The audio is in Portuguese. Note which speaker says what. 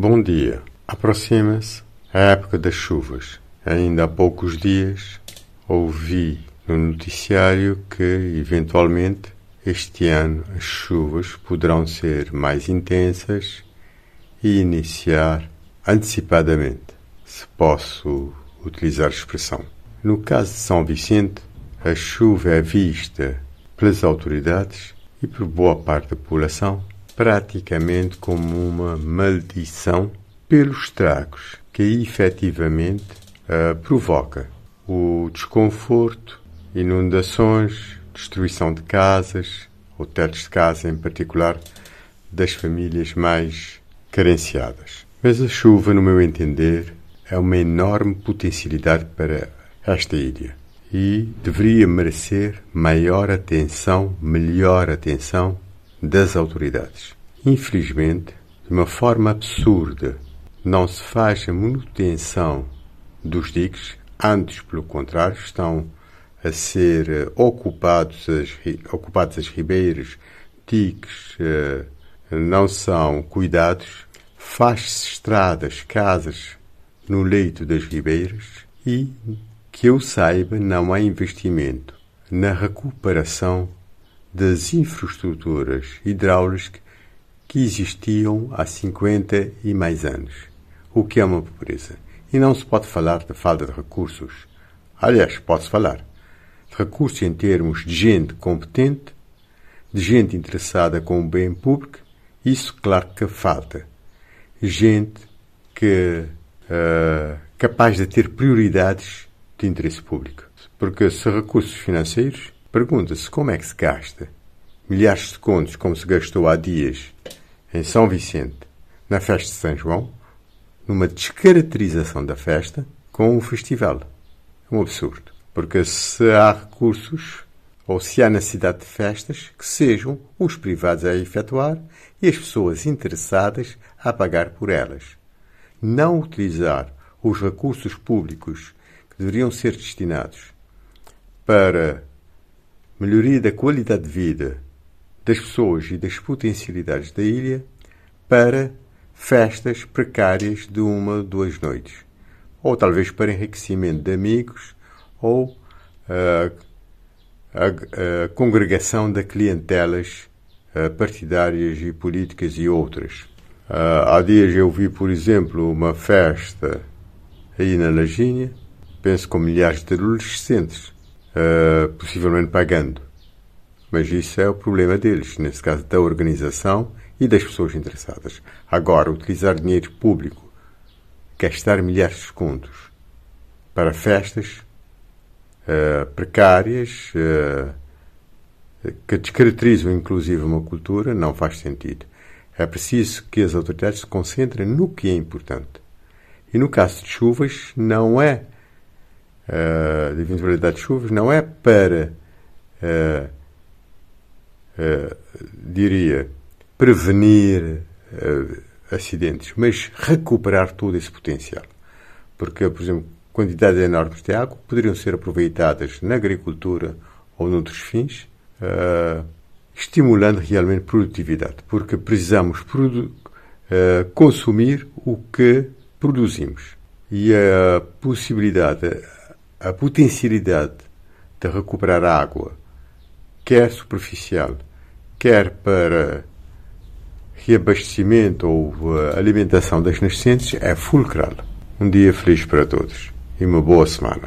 Speaker 1: Bom dia. Aproxima-se a época das chuvas. Ainda há poucos dias ouvi no noticiário que, eventualmente, este ano as chuvas poderão ser mais intensas e iniciar antecipadamente, se posso utilizar a expressão. No caso de São Vicente, a chuva é vista pelas autoridades e por boa parte da população praticamente como uma maldição pelos estragos que efetivamente uh, provoca. O desconforto, inundações, destruição de casas, ou tetos de casa em particular, das famílias mais carenciadas. Mas a chuva, no meu entender, é uma enorme potencialidade para esta ilha e deveria merecer maior atenção, melhor atenção das autoridades. Infelizmente, de uma forma absurda, não se faz a manutenção dos diques, antes, pelo contrário, estão a ser eh, ocupados as, ocupados as ribeiras, diques eh, não são cuidados, faz-se estradas, casas no leito das ribeiras e, que eu saiba, não há investimento na recuperação das infraestruturas hidráulicas que existiam há 50 e mais anos, o que é uma pobreza. E não se pode falar de falta de recursos. Aliás, pode-se falar de recursos em termos de gente competente, de gente interessada com o bem público, isso claro que falta. Gente que uh, capaz de ter prioridades de interesse público. Porque se recursos financeiros, pergunta-se como é que se gasta milhares de contos como se gastou há dias em São Vicente, na festa de São João, numa descaracterização da festa com um festival. É um absurdo. Porque se há recursos, ou se há necessidade de festas, que sejam os privados a efetuar e as pessoas interessadas a pagar por elas. Não utilizar os recursos públicos que deveriam ser destinados para melhoria da qualidade de vida das pessoas e das potencialidades da ilha para festas precárias de uma ou duas noites, ou talvez para enriquecimento de amigos ou uh, a, a, congregação de clientelas uh, partidárias e políticas e outras. Uh, há dias eu vi, por exemplo, uma festa aí na Lajinha, penso com milhares de adolescentes, possivelmente pagando. Mas isso é o problema deles, nesse caso da organização e das pessoas interessadas. Agora, utilizar dinheiro público, gastar milhares de contos para festas uh, precárias, uh, que descaracterizam inclusive uma cultura, não faz sentido. É preciso que as autoridades se concentrem no que é importante. E no caso de chuvas, não é, uh, de eventualidade de chuvas, não é para uh, uh, diria, prevenir acidentes, mas recuperar todo esse potencial. Porque, por exemplo, quantidades enormes de água poderiam ser aproveitadas na agricultura ou noutros fins, estimulando realmente produtividade, porque precisamos produ consumir o que produzimos. E a possibilidade, a potencialidade de recuperar água, quer superficial, quer para reabastecimento ou uh, alimentação das nascentes, é fulcral. Um dia feliz para todos e uma boa semana.